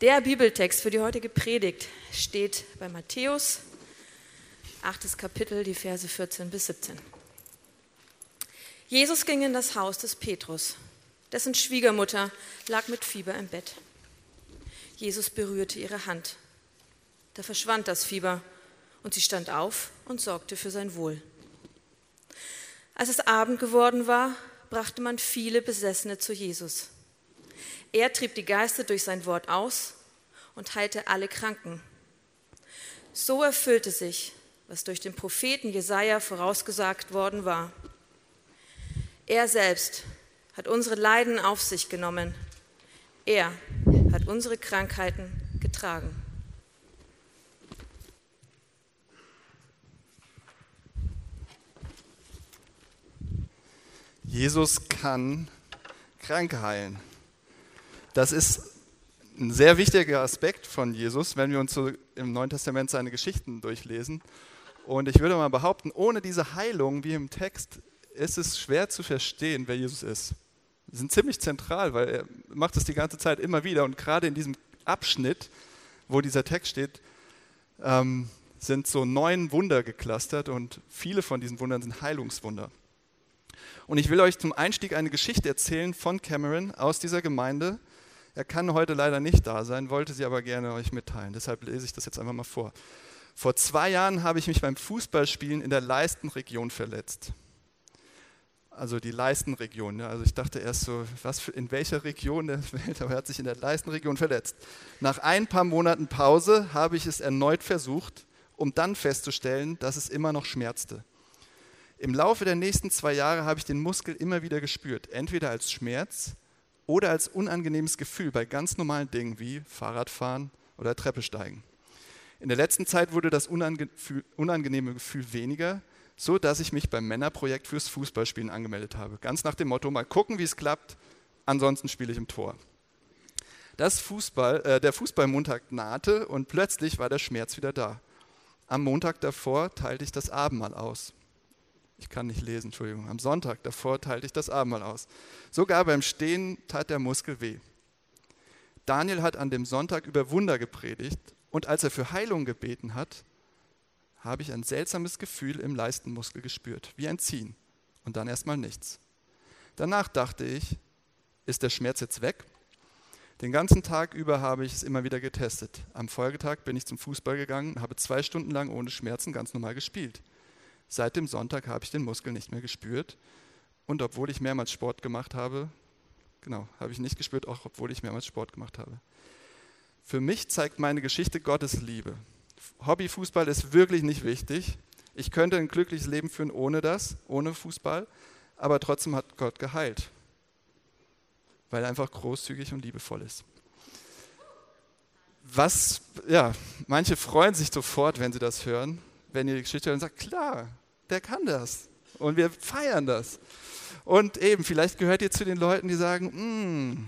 Der Bibeltext für die heutige Predigt steht bei Matthäus, 8. Kapitel, die Verse 14 bis 17. Jesus ging in das Haus des Petrus. Dessen Schwiegermutter lag mit Fieber im Bett. Jesus berührte ihre Hand. Da verschwand das Fieber und sie stand auf und sorgte für sein Wohl. Als es Abend geworden war, brachte man viele Besessene zu Jesus. Er trieb die Geister durch sein Wort aus und heilte alle Kranken. So erfüllte sich, was durch den Propheten Jesaja vorausgesagt worden war. Er selbst hat unsere Leiden auf sich genommen. Er hat unsere Krankheiten getragen. Jesus kann Kranke heilen. Das ist ein sehr wichtiger Aspekt von Jesus, wenn wir uns so im Neuen Testament seine Geschichten durchlesen. Und ich würde mal behaupten, ohne diese Heilung, wie im Text, ist es schwer zu verstehen, wer Jesus ist. Sie sind ziemlich zentral, weil er macht es die ganze Zeit immer wieder. Und gerade in diesem Abschnitt, wo dieser Text steht, ähm, sind so neun Wunder geklustert und viele von diesen Wundern sind Heilungswunder. Und ich will euch zum Einstieg eine Geschichte erzählen von Cameron aus dieser Gemeinde, er kann heute leider nicht da sein, wollte sie aber gerne euch mitteilen. Deshalb lese ich das jetzt einfach mal vor. Vor zwei Jahren habe ich mich beim Fußballspielen in der Leistenregion verletzt. Also die Leistenregion. Ja. Also ich dachte erst so, was für, in welcher Region der Welt, aber er hat sich in der Leistenregion verletzt. Nach ein paar Monaten Pause habe ich es erneut versucht, um dann festzustellen, dass es immer noch schmerzte. Im Laufe der nächsten zwei Jahre habe ich den Muskel immer wieder gespürt, entweder als Schmerz oder als unangenehmes Gefühl bei ganz normalen Dingen wie Fahrradfahren oder Treppe steigen. In der letzten Zeit wurde das unangenehme Gefühl weniger, so dass ich mich beim Männerprojekt fürs Fußballspielen angemeldet habe. Ganz nach dem Motto, mal gucken, wie es klappt, ansonsten spiele ich im Tor. Das Fußball, äh, der Fußballmontag nahte und plötzlich war der Schmerz wieder da. Am Montag davor teilte ich das Abendmahl aus. Ich kann nicht lesen, Entschuldigung. Am Sonntag davor teilte ich das Abendmahl aus. Sogar beim Stehen tat der Muskel weh. Daniel hat an dem Sonntag über Wunder gepredigt und als er für Heilung gebeten hat, habe ich ein seltsames Gefühl im Leistenmuskel gespürt, wie ein Ziehen und dann erstmal nichts. Danach dachte ich, ist der Schmerz jetzt weg? Den ganzen Tag über habe ich es immer wieder getestet. Am Folgetag bin ich zum Fußball gegangen, habe zwei Stunden lang ohne Schmerzen ganz normal gespielt. Seit dem Sonntag habe ich den Muskel nicht mehr gespürt. Und obwohl ich mehrmals Sport gemacht habe, genau, habe ich nicht gespürt, auch obwohl ich mehrmals Sport gemacht habe. Für mich zeigt meine Geschichte Gottes Liebe. Hobbyfußball ist wirklich nicht wichtig. Ich könnte ein glückliches Leben führen ohne das, ohne Fußball, aber trotzdem hat Gott geheilt, weil er einfach großzügig und liebevoll ist. Was, ja, manche freuen sich sofort, wenn sie das hören, wenn ihr die Geschichte hört und sagt, klar, der kann das. Und wir feiern das. Und eben, vielleicht gehört ihr zu den Leuten, die sagen, hm,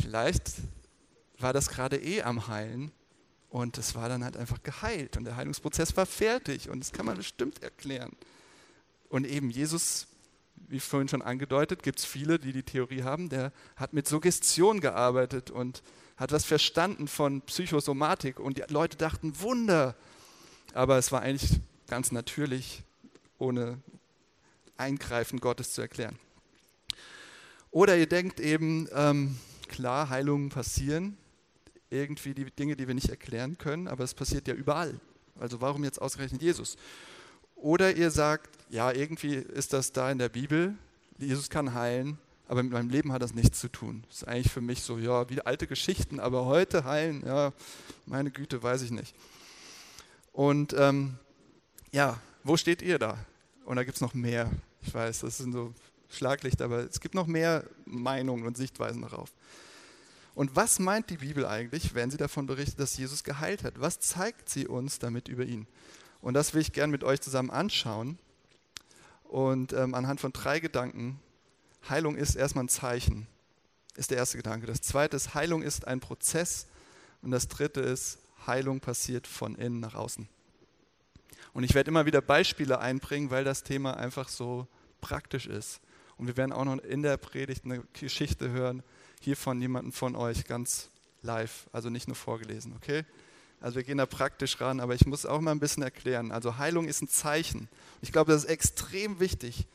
vielleicht war das gerade eh am Heilen und es war dann halt einfach geheilt und der Heilungsprozess war fertig und das kann man bestimmt erklären. Und eben Jesus, wie vorhin schon angedeutet, gibt es viele, die die Theorie haben, der hat mit Suggestion gearbeitet und hat was verstanden von Psychosomatik und die Leute dachten, Wunder. Aber es war eigentlich ganz natürlich, ohne Eingreifen Gottes zu erklären. Oder ihr denkt eben, ähm, klar, Heilungen passieren, irgendwie die Dinge, die wir nicht erklären können, aber es passiert ja überall. Also warum jetzt ausgerechnet Jesus? Oder ihr sagt, ja, irgendwie ist das da in der Bibel, Jesus kann heilen, aber mit meinem Leben hat das nichts zu tun. Das ist eigentlich für mich so, ja, wie alte Geschichten, aber heute heilen, ja, meine Güte, weiß ich nicht. Und ähm, ja, wo steht ihr da? Und da gibt es noch mehr. Ich weiß, das sind so Schlaglichter, aber es gibt noch mehr Meinungen und Sichtweisen darauf. Und was meint die Bibel eigentlich, wenn sie davon berichtet, dass Jesus geheilt hat? Was zeigt sie uns damit über ihn? Und das will ich gerne mit euch zusammen anschauen. Und ähm, anhand von drei Gedanken Heilung ist erstmal ein Zeichen, ist der erste Gedanke. Das zweite ist, Heilung ist ein Prozess. Und das dritte ist, Heilung passiert von innen nach außen. Und ich werde immer wieder Beispiele einbringen, weil das Thema einfach so praktisch ist. Und wir werden auch noch in der Predigt eine Geschichte hören. hier von jemandem von euch ganz live, also nicht nur vorgelesen, okay? Also wir gehen da praktisch ran, aber ich muss auch mal ein bisschen erklären. Also Heilung ist ein Zeichen. Ich glaube, das ist extrem wichtig.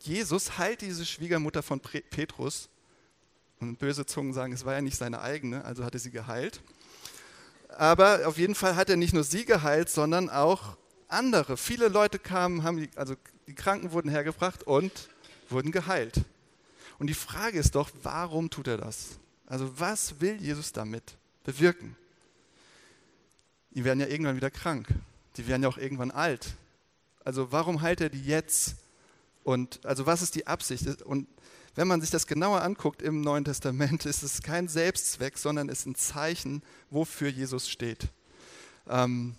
Jesus heilt diese Schwiegermutter von Petrus. Und böse Zungen sagen, es war ja nicht seine eigene, also hat er sie geheilt. Aber auf jeden Fall hat er nicht nur sie geheilt, sondern auch andere. Viele Leute kamen, haben die, also die Kranken wurden hergebracht und wurden geheilt. Und die Frage ist doch, warum tut er das? Also was will Jesus damit bewirken? Die werden ja irgendwann wieder krank. Die werden ja auch irgendwann alt. Also warum heilt er die jetzt? Und also was ist die Absicht? Und wenn man sich das genauer anguckt im Neuen Testament, ist es kein Selbstzweck, sondern es ist ein Zeichen, wofür Jesus steht. Ähm,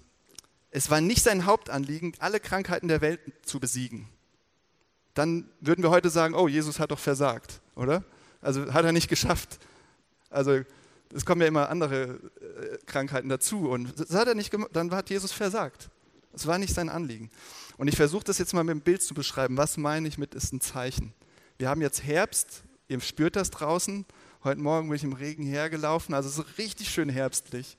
es war nicht sein Hauptanliegen, alle Krankheiten der Welt zu besiegen. Dann würden wir heute sagen, oh, Jesus hat doch versagt, oder? Also hat er nicht geschafft. Also es kommen ja immer andere äh, Krankheiten dazu und das hat er nicht gemacht, dann hat Jesus versagt. Es war nicht sein Anliegen. Und ich versuche das jetzt mal mit dem Bild zu beschreiben. Was meine ich mit ist ein Zeichen? Wir haben jetzt Herbst, ihr spürt das draußen. Heute Morgen bin ich im Regen hergelaufen, also so richtig schön herbstlich.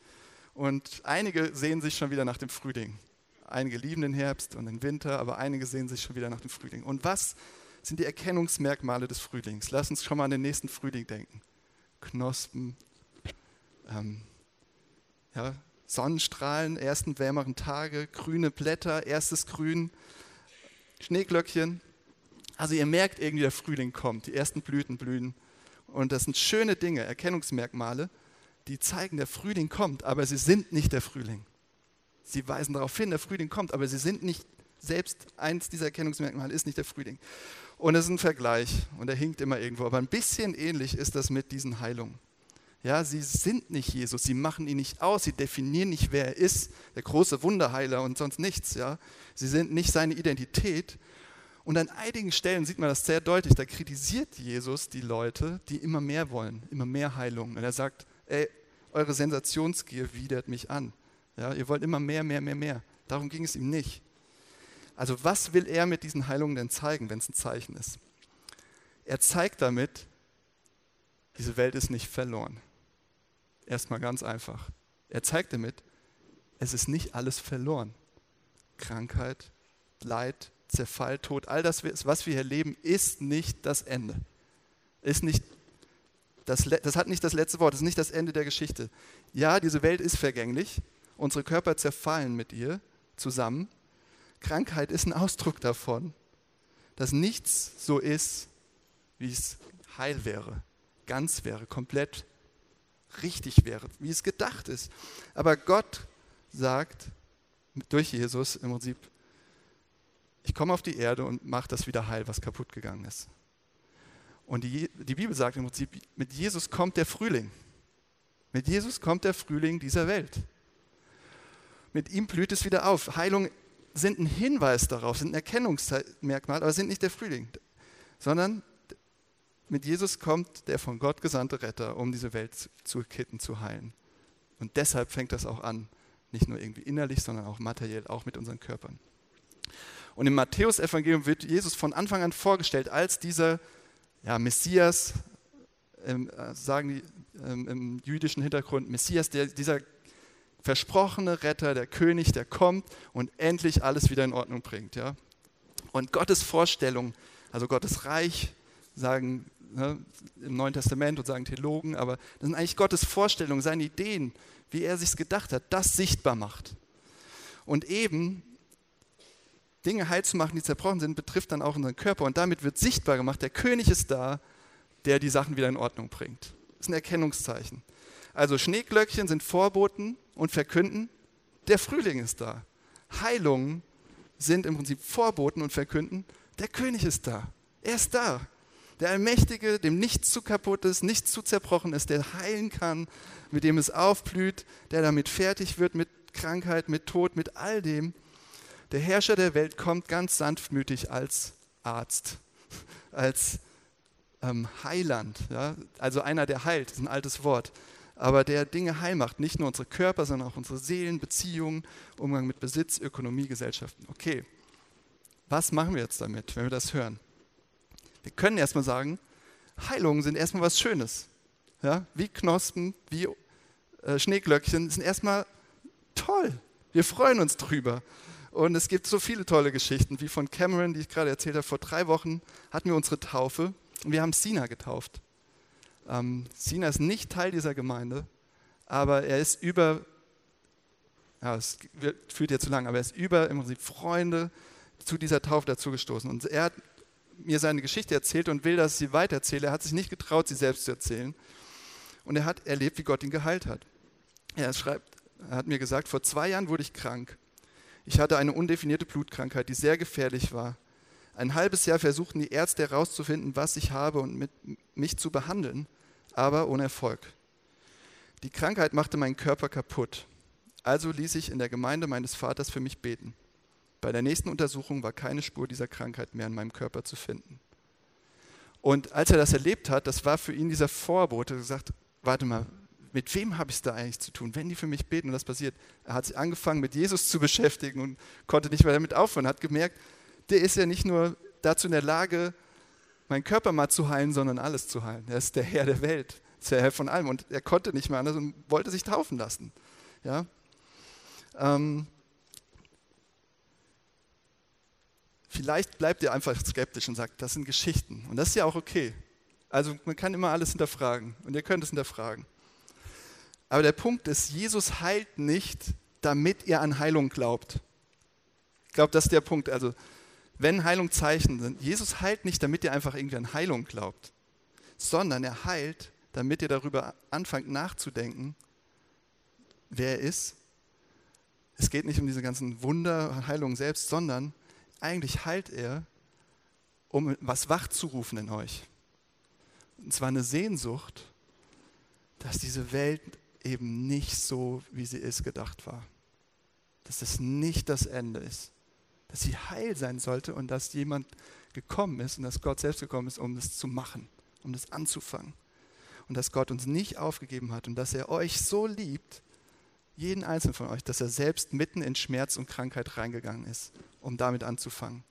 Und einige sehen sich schon wieder nach dem Frühling. Einige lieben den Herbst und den Winter, aber einige sehen sich schon wieder nach dem Frühling. Und was sind die Erkennungsmerkmale des Frühlings? Lass uns schon mal an den nächsten Frühling denken. Knospen, ähm, ja, Sonnenstrahlen, ersten wärmeren Tage, grüne Blätter, erstes Grün, Schneeglöckchen. Also ihr merkt irgendwie, der Frühling kommt, die ersten Blüten blühen. Und das sind schöne Dinge, Erkennungsmerkmale, die zeigen, der Frühling kommt, aber sie sind nicht der Frühling. Sie weisen darauf hin, der Frühling kommt, aber sie sind nicht, selbst eins dieser Erkennungsmerkmale ist nicht der Frühling. Und es ist ein Vergleich und er hinkt immer irgendwo, aber ein bisschen ähnlich ist das mit diesen Heilungen. Ja, sie sind nicht Jesus, sie machen ihn nicht aus, sie definieren nicht, wer er ist, der große Wunderheiler und sonst nichts. Ja. Sie sind nicht seine Identität. Und an einigen Stellen sieht man das sehr deutlich, da kritisiert Jesus die Leute, die immer mehr wollen, immer mehr Heilung. Und er sagt, ey, eure Sensationsgier widert mich an. Ja, ihr wollt immer mehr, mehr, mehr, mehr. Darum ging es ihm nicht. Also was will er mit diesen Heilungen denn zeigen, wenn es ein Zeichen ist? Er zeigt damit, diese Welt ist nicht verloren. Erstmal ganz einfach. Er zeigt damit, es ist nicht alles verloren. Krankheit, Leid, Zerfall, Tod, all das, was wir hier leben, ist nicht das Ende. Ist nicht das, das hat nicht das letzte Wort, das ist nicht das Ende der Geschichte. Ja, diese Welt ist vergänglich, unsere Körper zerfallen mit ihr zusammen. Krankheit ist ein Ausdruck davon, dass nichts so ist, wie es heil wäre, ganz wäre, komplett richtig wäre, wie es gedacht ist. Aber Gott sagt durch Jesus im Prinzip, ich komme auf die Erde und mache das wieder heil, was kaputt gegangen ist. Und die, die Bibel sagt im Prinzip, mit Jesus kommt der Frühling. Mit Jesus kommt der Frühling dieser Welt. Mit ihm blüht es wieder auf. Heilung sind ein Hinweis darauf, sind ein Erkennungsmerkmal, aber sind nicht der Frühling, sondern mit Jesus kommt der von Gott gesandte Retter, um diese Welt zu kitten, zu heilen. Und deshalb fängt das auch an, nicht nur irgendwie innerlich, sondern auch materiell, auch mit unseren Körpern. Und im Matthäusevangelium wird Jesus von Anfang an vorgestellt als dieser ja, Messias, ähm, sagen die ähm, im jüdischen Hintergrund, Messias, der, dieser versprochene Retter, der König, der kommt und endlich alles wieder in Ordnung bringt. Ja? Und Gottes Vorstellung, also Gottes Reich, sagen ne, im Neuen Testament und sagen Theologen, aber das sind eigentlich Gottes Vorstellungen, seine Ideen, wie er sich gedacht hat, das sichtbar macht. Und eben Dinge heil zu machen, die zerbrochen sind, betrifft dann auch unseren Körper. Und damit wird sichtbar gemacht, der König ist da, der die Sachen wieder in Ordnung bringt. Das ist ein Erkennungszeichen. Also Schneeglöckchen sind Vorboten und verkünden, der Frühling ist da. Heilungen sind im Prinzip Vorboten und verkünden, der König ist da. Er ist da. Der Allmächtige, dem nichts zu kaputt ist, nichts zu zerbrochen ist, der heilen kann, mit dem es aufblüht, der damit fertig wird mit Krankheit, mit Tod, mit all dem. Der Herrscher der Welt kommt ganz sanftmütig als Arzt, als ähm, Heiland, ja? also einer, der heilt, ist ein altes Wort, aber der Dinge heil macht, nicht nur unsere Körper, sondern auch unsere Seelen, Beziehungen, Umgang mit Besitz, Ökonomie, Gesellschaften. Okay, was machen wir jetzt damit, wenn wir das hören? Wir können erstmal sagen, Heilungen sind erstmal was Schönes. ja, wie Knospen, wie äh, Schneeglöckchen, sind erstmal toll. Wir freuen uns drüber. Und es gibt so viele tolle Geschichten, wie von Cameron, die ich gerade erzählt habe. Vor drei Wochen hatten wir unsere Taufe und wir haben Sina getauft. Ähm, Sina ist nicht Teil dieser Gemeinde, aber er ist über, ja, es führt jetzt zu lang, aber er ist über im Prinzip Freunde zu dieser Taufe dazugestoßen. Und er hat mir seine Geschichte erzählt und will, dass ich sie weitererzähle. Er hat sich nicht getraut, sie selbst zu erzählen. Und er hat erlebt, wie Gott ihn geheilt hat. Er schreibt, er hat mir gesagt, vor zwei Jahren wurde ich krank. Ich hatte eine undefinierte Blutkrankheit, die sehr gefährlich war. Ein halbes Jahr versuchten die Ärzte herauszufinden, was ich habe und mit mich zu behandeln, aber ohne Erfolg. Die Krankheit machte meinen Körper kaputt. Also ließ ich in der Gemeinde meines Vaters für mich beten. Bei der nächsten Untersuchung war keine Spur dieser Krankheit mehr in meinem Körper zu finden. Und als er das erlebt hat, das war für ihn dieser Vorbote, gesagt, warte mal, mit wem habe ich es da eigentlich zu tun? Wenn die für mich beten und das passiert, er hat sich angefangen mit Jesus zu beschäftigen und konnte nicht mehr damit aufhören, hat gemerkt, der ist ja nicht nur dazu in der Lage, meinen Körper mal zu heilen, sondern alles zu heilen. Er ist der Herr der Welt, ist der Herr von allem und er konnte nicht mehr anders und wollte sich taufen lassen. Ja? Ähm, Vielleicht bleibt ihr einfach skeptisch und sagt, das sind Geschichten. Und das ist ja auch okay. Also man kann immer alles hinterfragen und ihr könnt es hinterfragen. Aber der Punkt ist, Jesus heilt nicht, damit ihr an Heilung glaubt. Ich glaube, das ist der Punkt. Also wenn Heilung Zeichen sind, Jesus heilt nicht, damit ihr einfach irgendwie an Heilung glaubt, sondern er heilt, damit ihr darüber anfangt nachzudenken, wer er ist. Es geht nicht um diese ganzen Wunder, Heilungen selbst, sondern eigentlich heilt er, um was wachzurufen in euch. Und zwar eine Sehnsucht, dass diese Welt eben nicht so, wie sie ist, gedacht war. Dass es nicht das Ende ist. Dass sie heil sein sollte und dass jemand gekommen ist und dass Gott selbst gekommen ist, um es zu machen, um das anzufangen. Und dass Gott uns nicht aufgegeben hat und dass er euch so liebt, jeden einzelnen von euch, dass er selbst mitten in Schmerz und Krankheit reingegangen ist, um damit anzufangen.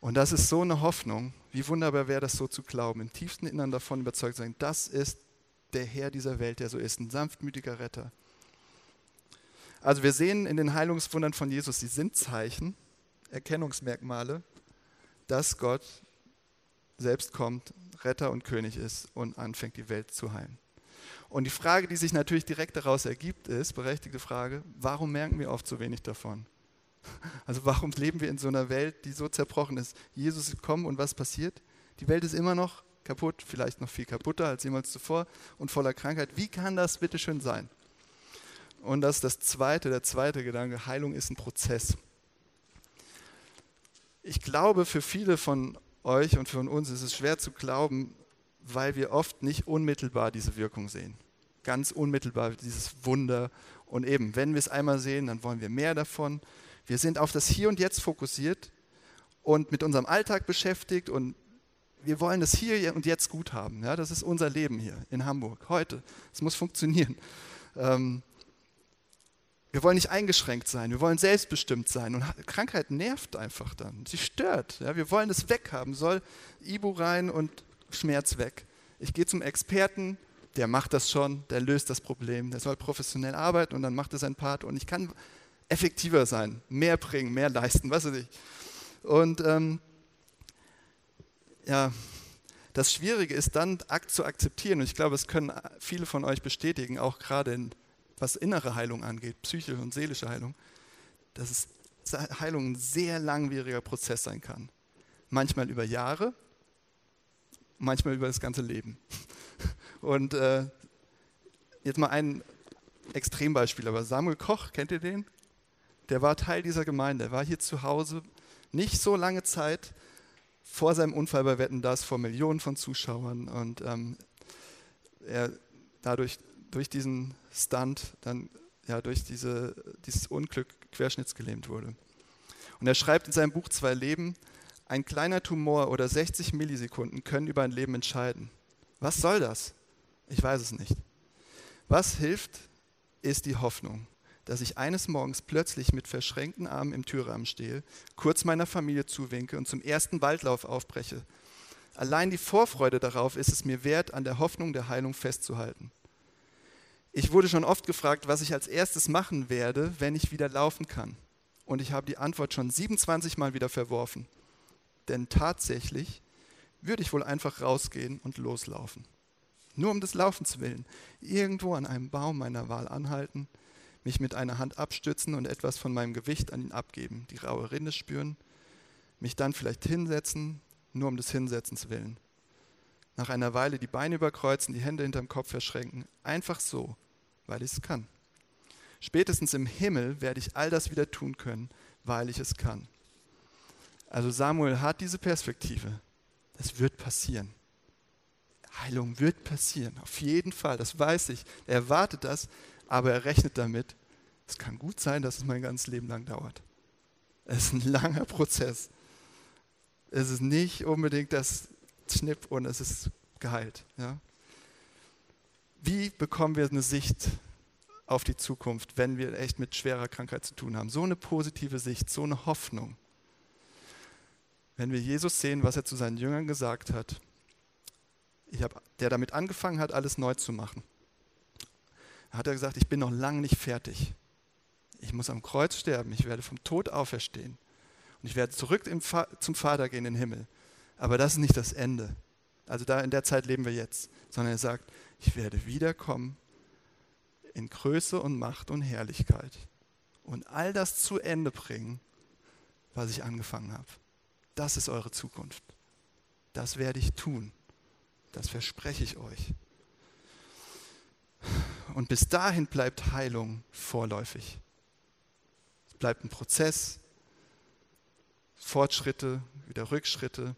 Und das ist so eine Hoffnung. Wie wunderbar wäre das so zu glauben, im tiefsten Innern davon überzeugt sein, das ist der Herr dieser Welt, der so ist, ein sanftmütiger Retter. Also wir sehen in den Heilungswundern von Jesus, sie sind Zeichen, Erkennungsmerkmale, dass Gott selbst kommt, Retter und König ist und anfängt, die Welt zu heilen. Und die Frage, die sich natürlich direkt daraus ergibt, ist, berechtigte Frage, warum merken wir oft so wenig davon? Also warum leben wir in so einer Welt, die so zerbrochen ist? Jesus ist gekommen und was passiert? Die Welt ist immer noch kaputt, vielleicht noch viel kaputter als jemals zuvor und voller Krankheit. Wie kann das bitte schön sein? Und das ist das zweite, der zweite Gedanke, Heilung ist ein Prozess. Ich glaube, für viele von euch und für uns ist es schwer zu glauben, weil wir oft nicht unmittelbar diese Wirkung sehen. Ganz unmittelbar dieses Wunder. Und eben, wenn wir es einmal sehen, dann wollen wir mehr davon. Wir sind auf das Hier und Jetzt fokussiert und mit unserem Alltag beschäftigt und wir wollen das hier und jetzt gut haben. Ja, das ist unser Leben hier in Hamburg, heute. Es muss funktionieren. Ähm, wir wollen nicht eingeschränkt sein, wir wollen selbstbestimmt sein. Und Krankheit nervt einfach dann. Sie stört. Ja, wir wollen es weghaben. Soll Ibu rein und Schmerz weg. Ich gehe zum Experten, der macht das schon, der löst das Problem, der soll professionell arbeiten und dann macht er seinen Part und ich kann effektiver sein, mehr bringen, mehr leisten, was weiß ich. Und ähm, ja, das Schwierige ist dann zu akzeptieren, und ich glaube, es können viele von euch bestätigen, auch gerade in, was innere Heilung angeht, psychische und seelische Heilung, dass es Heilung ein sehr langwieriger Prozess sein kann. Manchmal über Jahre, manchmal über das ganze Leben. Und äh, jetzt mal ein Extrembeispiel, aber Samuel Koch, kennt ihr den? Der war Teil dieser Gemeinde, er war hier zu Hause nicht so lange Zeit vor seinem Unfall bei Wetten das vor Millionen von Zuschauern und ähm, er dadurch durch diesen Stunt dann ja durch diese, dieses Unglück querschnittsgelähmt wurde. Und er schreibt in seinem Buch Zwei Leben, ein kleiner Tumor oder 60 Millisekunden können über ein Leben entscheiden. Was soll das? Ich weiß es nicht. Was hilft, ist die Hoffnung, dass ich eines Morgens plötzlich mit verschränkten Armen im Türrahmen stehe, kurz meiner Familie zuwinke und zum ersten Waldlauf aufbreche. Allein die Vorfreude darauf ist es mir wert, an der Hoffnung der Heilung festzuhalten. Ich wurde schon oft gefragt, was ich als erstes machen werde, wenn ich wieder laufen kann. Und ich habe die Antwort schon 27 Mal wieder verworfen. Denn tatsächlich würde ich wohl einfach rausgehen und loslaufen. Nur um des Laufens willen. Irgendwo an einem Baum meiner Wahl anhalten, mich mit einer Hand abstützen und etwas von meinem Gewicht an ihn abgeben, die raue Rinde spüren, mich dann vielleicht hinsetzen, nur um des Hinsetzens willen. Nach einer Weile die Beine überkreuzen, die Hände hinterm Kopf verschränken, einfach so, weil ich es kann. Spätestens im Himmel werde ich all das wieder tun können, weil ich es kann. Also Samuel hat diese Perspektive. Es wird passieren. Heilung wird passieren, auf jeden Fall, das weiß ich. Er erwartet das, aber er rechnet damit, es kann gut sein, dass es mein ganzes Leben lang dauert. Es ist ein langer Prozess. Es ist nicht unbedingt das Schnipp und es ist geheilt. Ja? Wie bekommen wir eine Sicht auf die Zukunft, wenn wir echt mit schwerer Krankheit zu tun haben? So eine positive Sicht, so eine Hoffnung. Wenn wir Jesus sehen, was er zu seinen Jüngern gesagt hat, hab, der damit angefangen hat, alles neu zu machen hat er gesagt, ich bin noch lange nicht fertig. Ich muss am Kreuz sterben, ich werde vom Tod auferstehen. Und ich werde zurück zum Vater gehen in den Himmel. Aber das ist nicht das Ende. Also da in der Zeit leben wir jetzt. Sondern er sagt, ich werde wiederkommen in Größe und Macht und Herrlichkeit. Und all das zu Ende bringen, was ich angefangen habe. Das ist eure Zukunft. Das werde ich tun. Das verspreche ich euch. Und bis dahin bleibt Heilung vorläufig. Es bleibt ein Prozess, Fortschritte, wieder Rückschritte.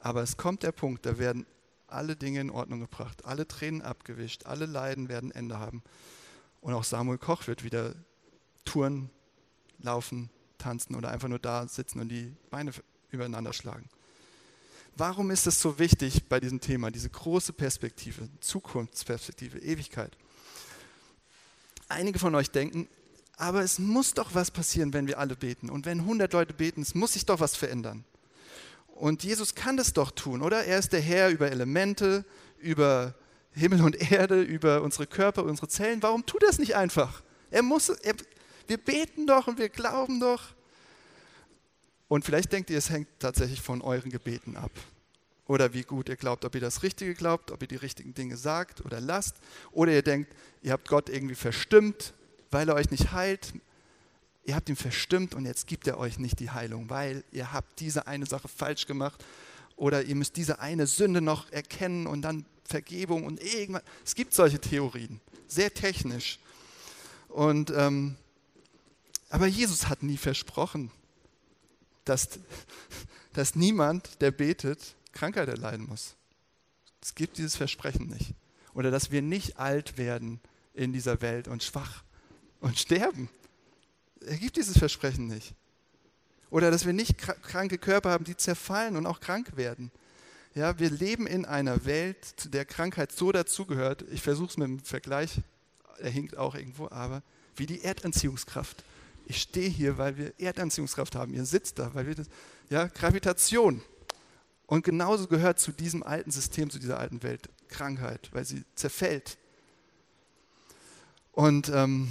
Aber es kommt der Punkt, da werden alle Dinge in Ordnung gebracht, alle Tränen abgewischt, alle Leiden werden Ende haben. Und auch Samuel Koch wird wieder touren, laufen, tanzen oder einfach nur da sitzen und die Beine übereinander schlagen. Warum ist es so wichtig bei diesem Thema, diese große Perspektive, Zukunftsperspektive, Ewigkeit? Einige von euch denken, aber es muss doch was passieren, wenn wir alle beten. Und wenn 100 Leute beten, es muss sich doch was verändern. Und Jesus kann das doch tun, oder? Er ist der Herr über Elemente, über Himmel und Erde, über unsere Körper, unsere Zellen. Warum tut er es nicht einfach? Er muss, er, wir beten doch und wir glauben doch. Und vielleicht denkt ihr, es hängt tatsächlich von euren Gebeten ab. Oder wie gut ihr glaubt, ob ihr das Richtige glaubt, ob ihr die richtigen Dinge sagt oder lasst. Oder ihr denkt, ihr habt Gott irgendwie verstimmt, weil er euch nicht heilt. Ihr habt ihn verstimmt und jetzt gibt er euch nicht die Heilung, weil ihr habt diese eine Sache falsch gemacht. Oder ihr müsst diese eine Sünde noch erkennen und dann Vergebung und irgendwas. Es gibt solche Theorien, sehr technisch. Und, ähm, aber Jesus hat nie versprochen, dass, dass niemand, der betet, Krankheit erleiden muss. Es gibt dieses Versprechen nicht. Oder dass wir nicht alt werden in dieser Welt und schwach und sterben. Er gibt dieses Versprechen nicht. Oder dass wir nicht kranke Körper haben, die zerfallen und auch krank werden. Ja, wir leben in einer Welt, zu der Krankheit so dazugehört. Ich versuche es mit dem Vergleich, er hinkt auch irgendwo, aber wie die Erdanziehungskraft. Ich stehe hier, weil wir Erdanziehungskraft haben. Ihr sitzt da, weil wir das, ja, Gravitation. Und genauso gehört zu diesem alten System, zu dieser alten Welt Krankheit, weil sie zerfällt. Und ähm,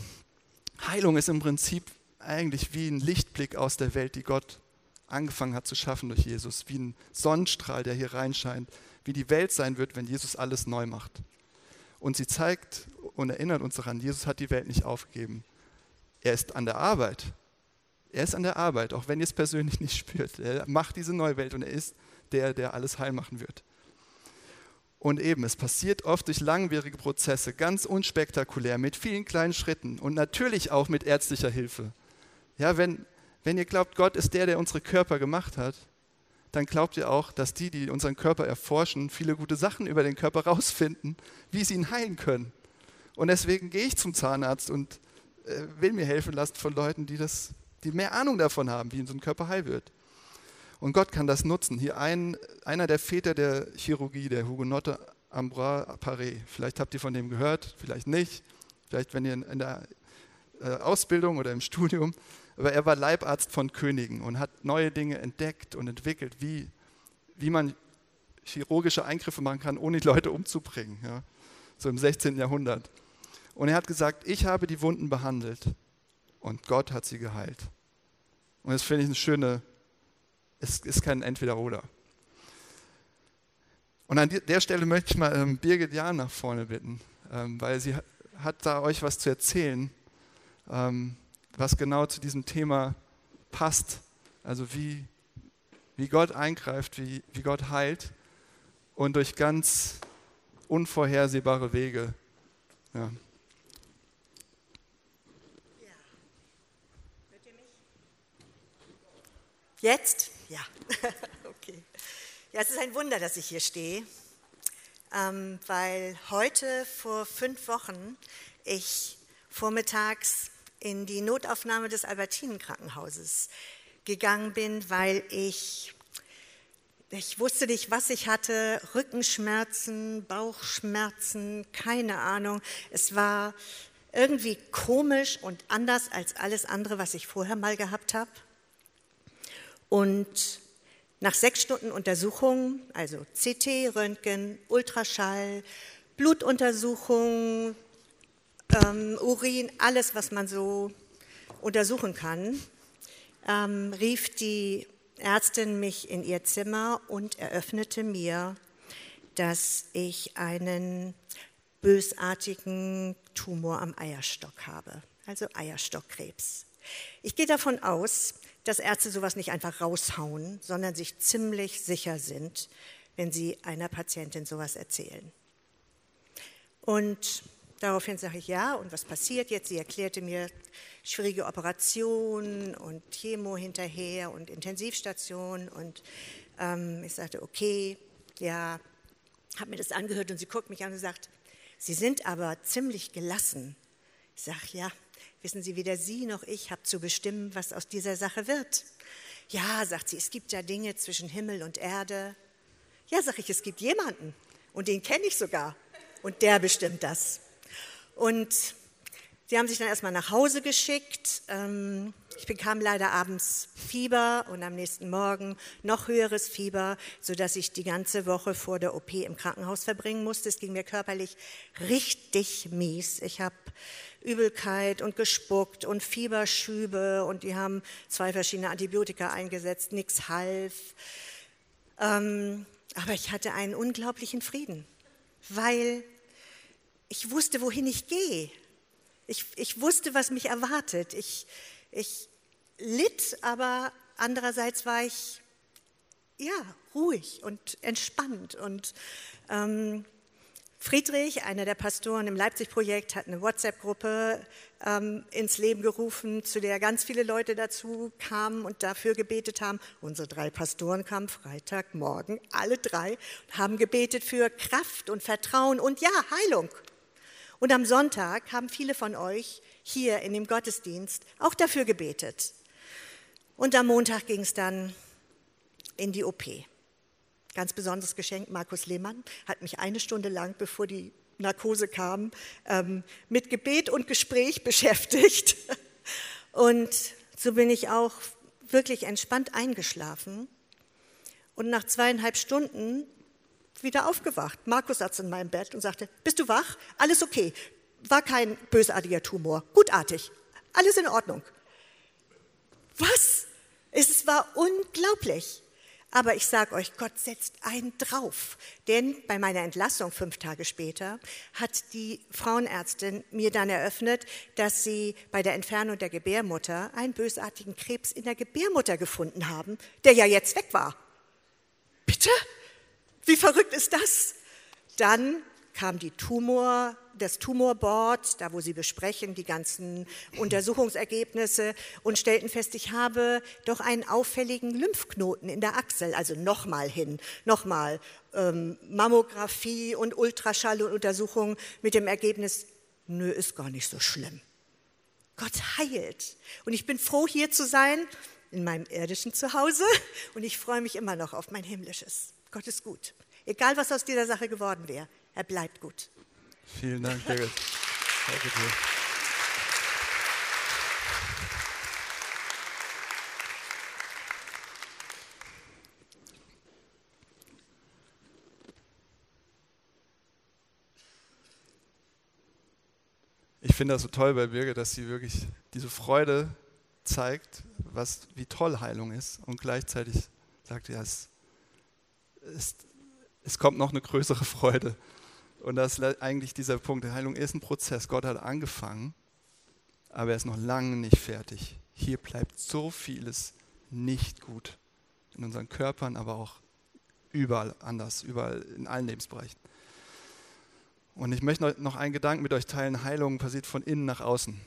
Heilung ist im Prinzip eigentlich wie ein Lichtblick aus der Welt, die Gott angefangen hat zu schaffen durch Jesus, wie ein Sonnenstrahl, der hier reinscheint, wie die Welt sein wird, wenn Jesus alles neu macht. Und sie zeigt und erinnert uns daran, Jesus hat die Welt nicht aufgegeben. Er ist an der Arbeit. Er ist an der Arbeit, auch wenn ihr es persönlich nicht spürt. Er macht diese neue Welt und er ist der, der alles heil machen wird. Und eben, es passiert oft durch langwierige Prozesse, ganz unspektakulär, mit vielen kleinen Schritten und natürlich auch mit ärztlicher Hilfe. Ja, wenn, wenn ihr glaubt, Gott ist der, der unsere Körper gemacht hat, dann glaubt ihr auch, dass die, die unseren Körper erforschen, viele gute Sachen über den Körper rausfinden, wie sie ihn heilen können. Und deswegen gehe ich zum Zahnarzt und äh, will mir helfen lassen von Leuten, die, das, die mehr Ahnung davon haben, wie so ein Körper heil wird. Und Gott kann das nutzen. Hier ein, einer der Väter der Chirurgie, der Hugonotte Ambroise Paré. Vielleicht habt ihr von dem gehört, vielleicht nicht. Vielleicht, wenn ihr in der äh, Ausbildung oder im Studium. Aber er war Leibarzt von Königen und hat neue Dinge entdeckt und entwickelt, wie, wie man chirurgische Eingriffe machen kann, ohne die Leute umzubringen. Ja? So im 16. Jahrhundert. Und er hat gesagt, ich habe die Wunden behandelt und Gott hat sie geheilt. Und das finde ich eine schöne, es ist kein Entweder-Oder. Und an der Stelle möchte ich mal ähm, Birgit Jahn nach vorne bitten, ähm, weil sie hat da euch was zu erzählen, ähm, was genau zu diesem Thema passt. Also wie, wie Gott eingreift, wie, wie Gott heilt und durch ganz unvorhersehbare Wege. Ja. Jetzt? Ja. okay. Ja, es ist ein Wunder, dass ich hier stehe, ähm, weil heute vor fünf Wochen ich vormittags in die Notaufnahme des Albertinen-Krankenhauses gegangen bin, weil ich, ich wusste nicht, was ich hatte, Rückenschmerzen, Bauchschmerzen, keine Ahnung. Es war irgendwie komisch und anders als alles andere, was ich vorher mal gehabt habe. Und nach sechs Stunden Untersuchung, also CT, Röntgen, Ultraschall, Blutuntersuchung, ähm, Urin, alles, was man so untersuchen kann, ähm, rief die Ärztin mich in ihr Zimmer und eröffnete mir, dass ich einen bösartigen Tumor am Eierstock habe, also Eierstockkrebs. Ich gehe davon aus, dass Ärzte sowas nicht einfach raushauen, sondern sich ziemlich sicher sind, wenn sie einer Patientin sowas erzählen. Und daraufhin sage ich ja, und was passiert jetzt? Sie erklärte mir schwierige Operationen und Chemo hinterher und Intensivstation. Und ähm, ich sagte, okay, ja, habe mir das angehört und sie guckt mich an und sagt, Sie sind aber ziemlich gelassen. Ich sage, ja, Wissen Sie, weder Sie noch ich habe zu bestimmen, was aus dieser Sache wird. Ja, sagt sie, es gibt ja Dinge zwischen Himmel und Erde. Ja, sage ich, es gibt jemanden und den kenne ich sogar und der bestimmt das. Und sie haben sich dann erstmal nach Hause geschickt. Ähm, ich bekam leider abends Fieber und am nächsten Morgen noch höheres Fieber, sodass ich die ganze Woche vor der OP im Krankenhaus verbringen musste. Es ging mir körperlich richtig mies. Ich habe Übelkeit und gespuckt und Fieberschübe und die haben zwei verschiedene Antibiotika eingesetzt, nichts half. Ähm, aber ich hatte einen unglaublichen Frieden, weil ich wusste, wohin ich gehe. Ich, ich wusste, was mich erwartet. Ich, ich litt, aber andererseits war ich ja ruhig und entspannt und ähm, Friedrich, einer der Pastoren im Leipzig-Projekt, hat eine WhatsApp-Gruppe ähm, ins Leben gerufen, zu der ganz viele Leute dazu kamen und dafür gebetet haben. Unsere drei Pastoren kamen Freitagmorgen, alle drei, haben gebetet für Kraft und Vertrauen und ja, Heilung. Und am Sonntag haben viele von euch hier in dem Gottesdienst auch dafür gebetet. Und am Montag ging es dann in die OP. Ganz besonderes Geschenk, Markus Lehmann hat mich eine Stunde lang, bevor die Narkose kam, ähm, mit Gebet und Gespräch beschäftigt. Und so bin ich auch wirklich entspannt eingeschlafen und nach zweieinhalb Stunden wieder aufgewacht. Markus saß in meinem Bett und sagte, bist du wach? Alles okay. War kein bösartiger Tumor. Gutartig. Alles in Ordnung. Was? Es war unglaublich. Aber ich sage euch, Gott setzt einen drauf. Denn bei meiner Entlassung fünf Tage später hat die Frauenärztin mir dann eröffnet, dass sie bei der Entfernung der Gebärmutter einen bösartigen Krebs in der Gebärmutter gefunden haben, der ja jetzt weg war. Bitte? Wie verrückt ist das? Dann kam die Tumor, das Tumorboard, da wo sie besprechen die ganzen Untersuchungsergebnisse und stellten fest, ich habe doch einen auffälligen Lymphknoten in der Achsel, also nochmal hin, nochmal ähm, Mammographie und Ultraschall und Untersuchungen mit dem Ergebnis, nö, ist gar nicht so schlimm. Gott heilt. Und ich bin froh, hier zu sein, in meinem irdischen Zuhause. Und ich freue mich immer noch auf mein himmlisches. Gott ist gut. Egal, was aus dieser Sache geworden wäre, er bleibt gut. Vielen Dank, Birgit. Danke dir. Ich finde das so toll bei Birgit, dass sie wirklich diese Freude zeigt, was, wie toll Heilung ist und gleichzeitig sagt, ja, es, es, es kommt noch eine größere Freude. Und das ist eigentlich dieser Punkt. Heilung ist ein Prozess. Gott hat angefangen, aber er ist noch lange nicht fertig. Hier bleibt so vieles nicht gut. In unseren Körpern, aber auch überall anders, überall in allen Lebensbereichen. Und ich möchte noch einen Gedanken mit euch teilen. Heilung passiert von innen nach außen.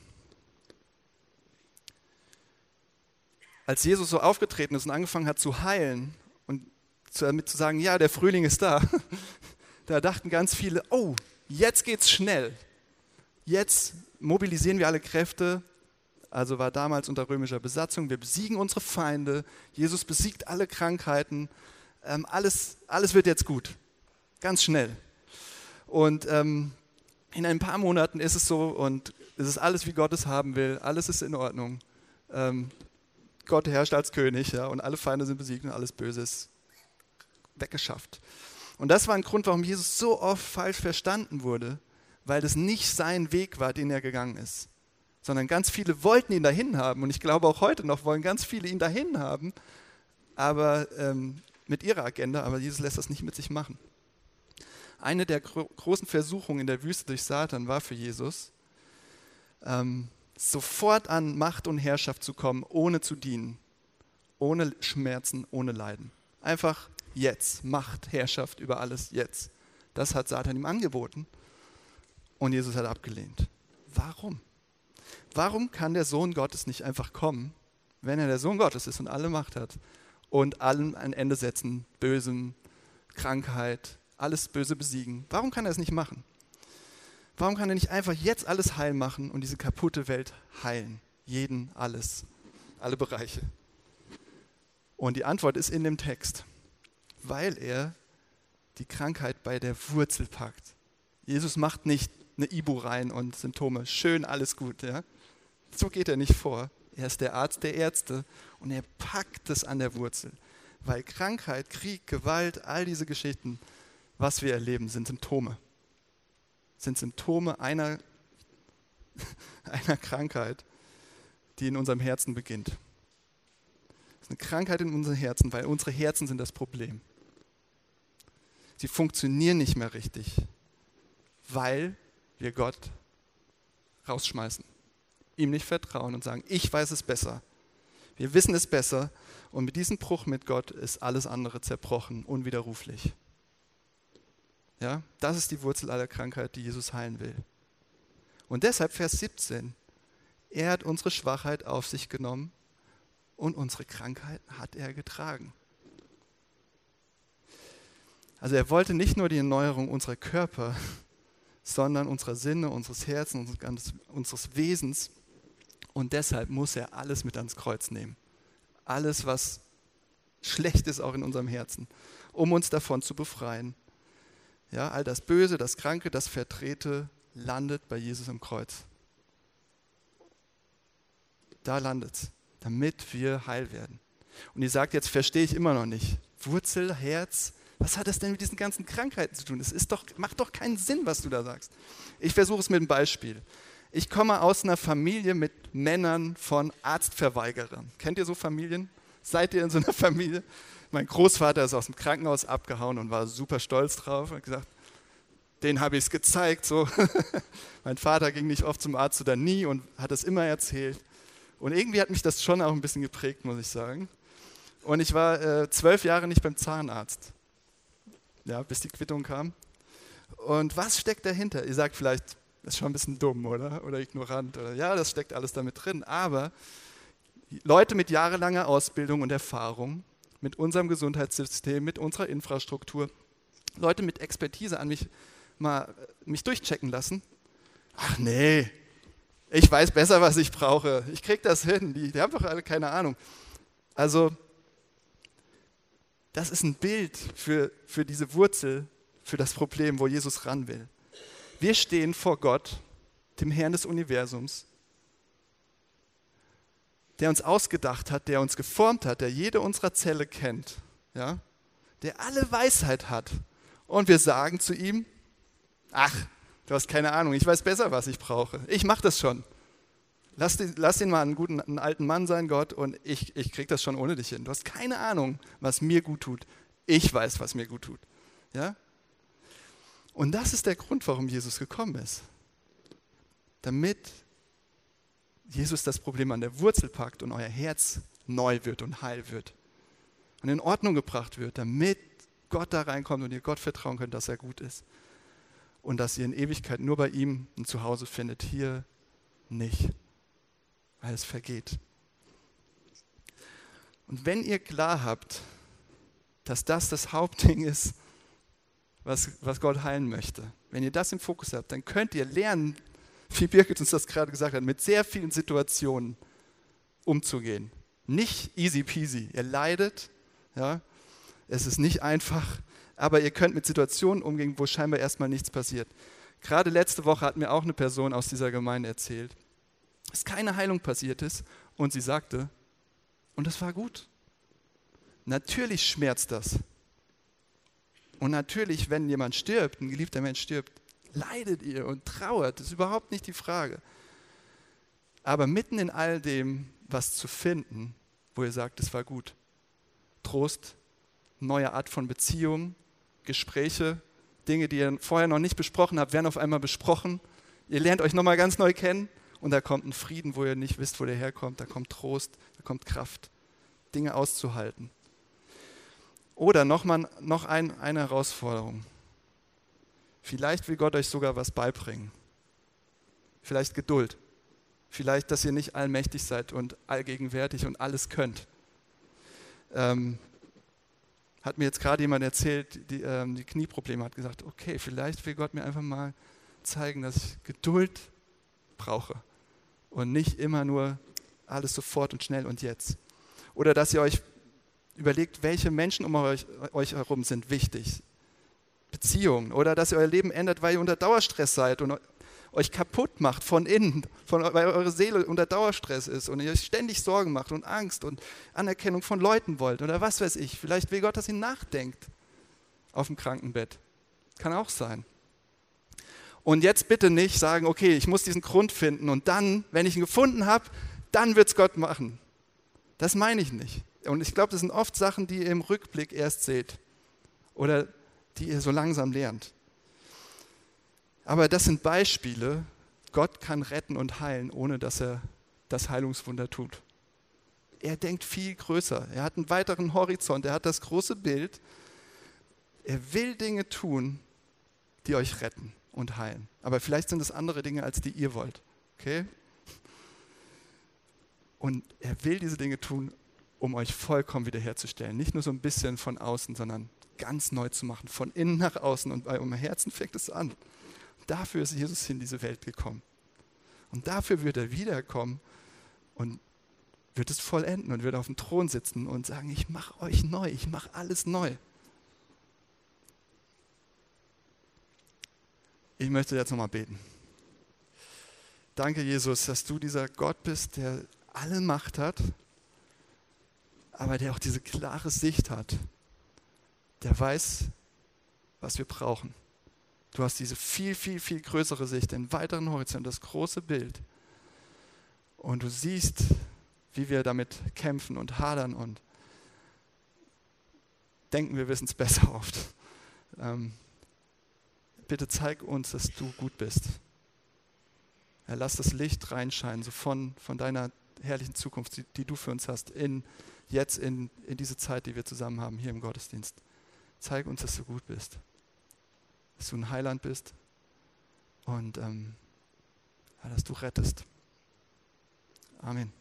Als Jesus so aufgetreten ist und angefangen hat zu heilen und damit zu sagen, ja, der Frühling ist da, da dachten ganz viele, oh, jetzt geht's schnell. Jetzt mobilisieren wir alle Kräfte. Also war damals unter römischer Besatzung. Wir besiegen unsere Feinde. Jesus besiegt alle Krankheiten. Ähm, alles, alles wird jetzt gut. Ganz schnell. Und ähm, in ein paar Monaten ist es so und es ist alles, wie Gott es haben will. Alles ist in Ordnung. Ähm, Gott herrscht als König ja, und alle Feinde sind besiegt und alles Böse ist weggeschafft. Und das war ein Grund, warum Jesus so oft falsch verstanden wurde, weil das nicht sein Weg war, den er gegangen ist. Sondern ganz viele wollten ihn dahin haben und ich glaube auch heute noch wollen ganz viele ihn dahin haben, aber ähm, mit ihrer Agenda, aber Jesus lässt das nicht mit sich machen. Eine der gro großen Versuchungen in der Wüste durch Satan war für Jesus, ähm, sofort an Macht und Herrschaft zu kommen, ohne zu dienen, ohne Schmerzen, ohne Leiden. Einfach jetzt, Macht, Herrschaft über alles jetzt. Das hat Satan ihm angeboten und Jesus hat abgelehnt. Warum? Warum kann der Sohn Gottes nicht einfach kommen, wenn er der Sohn Gottes ist und alle Macht hat und allem ein Ende setzen, Bösem, Krankheit, alles Böse besiegen. Warum kann er es nicht machen? Warum kann er nicht einfach jetzt alles heil machen und diese kaputte Welt heilen? Jeden, alles, alle Bereiche. Und die Antwort ist in dem Text, weil er die Krankheit bei der Wurzel packt. Jesus macht nicht eine Ibu rein und Symptome, schön, alles gut. Ja? So geht er nicht vor. Er ist der Arzt der Ärzte und er packt es an der Wurzel. Weil Krankheit, Krieg, Gewalt, all diese Geschichten was wir erleben, sind Symptome. Sind Symptome einer, einer Krankheit, die in unserem Herzen beginnt. Das ist eine Krankheit in unserem Herzen, weil unsere Herzen sind das Problem. Sie funktionieren nicht mehr richtig, weil wir Gott rausschmeißen, ihm nicht vertrauen und sagen, ich weiß es besser. Wir wissen es besser und mit diesem Bruch mit Gott ist alles andere zerbrochen, unwiderruflich. Ja, das ist die Wurzel aller Krankheit, die Jesus heilen will. Und deshalb Vers 17. Er hat unsere Schwachheit auf sich genommen und unsere Krankheit hat er getragen. Also er wollte nicht nur die Erneuerung unserer Körper, sondern unserer Sinne, unseres Herzens, unseres Wesens. Und deshalb muss er alles mit ans Kreuz nehmen. Alles, was schlecht ist auch in unserem Herzen, um uns davon zu befreien. Ja, all das Böse, das Kranke, das Verdrehte landet bei Jesus am Kreuz. Da landet es, damit wir heil werden. Und ihr sagt, jetzt verstehe ich immer noch nicht. Wurzel, Herz, was hat das denn mit diesen ganzen Krankheiten zu tun? Es ist doch, macht doch keinen Sinn, was du da sagst. Ich versuche es mit einem Beispiel. Ich komme aus einer Familie mit Männern von Arztverweigerern. Kennt ihr so Familien? Seid ihr in so einer Familie? Mein Großvater ist aus dem Krankenhaus abgehauen und war super stolz drauf. Hat gesagt, den habe ich es gezeigt. So. mein Vater ging nicht oft zum Arzt oder nie und hat es immer erzählt. Und irgendwie hat mich das schon auch ein bisschen geprägt, muss ich sagen. Und ich war äh, zwölf Jahre nicht beim Zahnarzt, ja, bis die Quittung kam. Und was steckt dahinter? Ihr sagt vielleicht, das ist schon ein bisschen dumm, oder? Oder ignorant. Oder, ja, das steckt alles damit drin. Aber Leute mit jahrelanger Ausbildung und Erfahrung mit unserem Gesundheitssystem, mit unserer Infrastruktur, Leute mit Expertise an mich mal mich durchchecken lassen. Ach nee, ich weiß besser, was ich brauche. Ich kriege das hin. Die, die haben doch alle keine Ahnung. Also, das ist ein Bild für, für diese Wurzel, für das Problem, wo Jesus ran will. Wir stehen vor Gott, dem Herrn des Universums, der uns ausgedacht hat, der uns geformt hat, der jede unserer Zelle kennt, ja, der alle Weisheit hat. Und wir sagen zu ihm, ach, Du hast keine Ahnung, ich weiß besser, was ich brauche. Ich mache das schon. Lass, den, lass den mal einen guten, einen alten Mann sein, Gott, und ich, ich kriege das schon ohne dich hin. Du hast keine Ahnung, was mir gut tut. Ich weiß, was mir gut tut. Ja? Und das ist der Grund, warum Jesus gekommen ist. Damit Jesus das Problem an der Wurzel packt und euer Herz neu wird und heil wird. Und in Ordnung gebracht wird, damit Gott da reinkommt und ihr Gott vertrauen könnt, dass er gut ist. Und dass ihr in Ewigkeit nur bei ihm ein Zuhause findet, hier nicht weil es vergeht. Und wenn ihr klar habt, dass das das Hauptding ist, was, was Gott heilen möchte, wenn ihr das im Fokus habt, dann könnt ihr lernen, wie Birgit uns das gerade gesagt hat, mit sehr vielen Situationen umzugehen. Nicht easy peasy. Ihr leidet, ja, es ist nicht einfach, aber ihr könnt mit Situationen umgehen, wo scheinbar erstmal nichts passiert. Gerade letzte Woche hat mir auch eine Person aus dieser Gemeinde erzählt, dass keine Heilung passiert ist. Und sie sagte, und das war gut. Natürlich schmerzt das. Und natürlich, wenn jemand stirbt, ein geliebter Mensch stirbt, leidet ihr und trauert. Das ist überhaupt nicht die Frage. Aber mitten in all dem was zu finden, wo ihr sagt, es war gut. Trost, neue Art von Beziehung, Gespräche, Dinge, die ihr vorher noch nicht besprochen habt, werden auf einmal besprochen. Ihr lernt euch nochmal ganz neu kennen und da kommt ein Frieden, wo ihr nicht wisst, wo der herkommt. Da kommt Trost, da kommt Kraft, Dinge auszuhalten. Oder nochmal noch ein, eine Herausforderung. Vielleicht will Gott euch sogar was beibringen. Vielleicht Geduld. Vielleicht, dass ihr nicht allmächtig seid und allgegenwärtig und alles könnt. Ähm, hat mir jetzt gerade jemand erzählt, die, ähm, die Knieprobleme hat gesagt, okay, vielleicht will Gott mir einfach mal zeigen, dass ich Geduld brauche und nicht immer nur alles sofort und schnell und jetzt. Oder dass ihr euch überlegt, welche Menschen um euch, euch herum sind wichtig. Beziehungen. Oder dass ihr euer Leben ändert, weil ihr unter Dauerstress seid und euch kaputt macht von innen, von, weil eure Seele unter Dauerstress ist und ihr euch ständig Sorgen macht und Angst und Anerkennung von Leuten wollt oder was weiß ich. Vielleicht will Gott, dass ihr nachdenkt auf dem Krankenbett. Kann auch sein. Und jetzt bitte nicht sagen, okay, ich muss diesen Grund finden und dann, wenn ich ihn gefunden habe, dann wird es Gott machen. Das meine ich nicht. Und ich glaube, das sind oft Sachen, die ihr im Rückblick erst seht oder die ihr so langsam lernt. Aber das sind Beispiele. Gott kann retten und heilen, ohne dass er das Heilungswunder tut. Er denkt viel größer. Er hat einen weiteren Horizont. Er hat das große Bild. Er will Dinge tun, die euch retten und heilen. Aber vielleicht sind es andere Dinge, als die ihr wollt. Okay? Und er will diese Dinge tun, um euch vollkommen wiederherzustellen. Nicht nur so ein bisschen von außen, sondern ganz neu zu machen, von innen nach außen. Und bei eurem Herzen fängt es an. Dafür ist Jesus in diese Welt gekommen. Und dafür wird er wiederkommen und wird es vollenden und wird auf dem Thron sitzen und sagen, ich mache euch neu, ich mache alles neu. Ich möchte jetzt nochmal beten. Danke, Jesus, dass du dieser Gott bist, der alle Macht hat, aber der auch diese klare Sicht hat. Der weiß, was wir brauchen. Du hast diese viel, viel, viel größere Sicht, den weiteren Horizont, das große Bild. Und du siehst, wie wir damit kämpfen und hadern und denken, wir wissen es besser oft. Ähm, bitte zeig uns, dass du gut bist. Ja, lass das Licht reinscheinen, so von, von deiner herrlichen Zukunft, die, die du für uns hast, in, jetzt in, in diese Zeit, die wir zusammen haben hier im Gottesdienst. Zeig uns, dass du gut bist, dass du ein Heiland bist und ähm, ja, dass du rettest. Amen.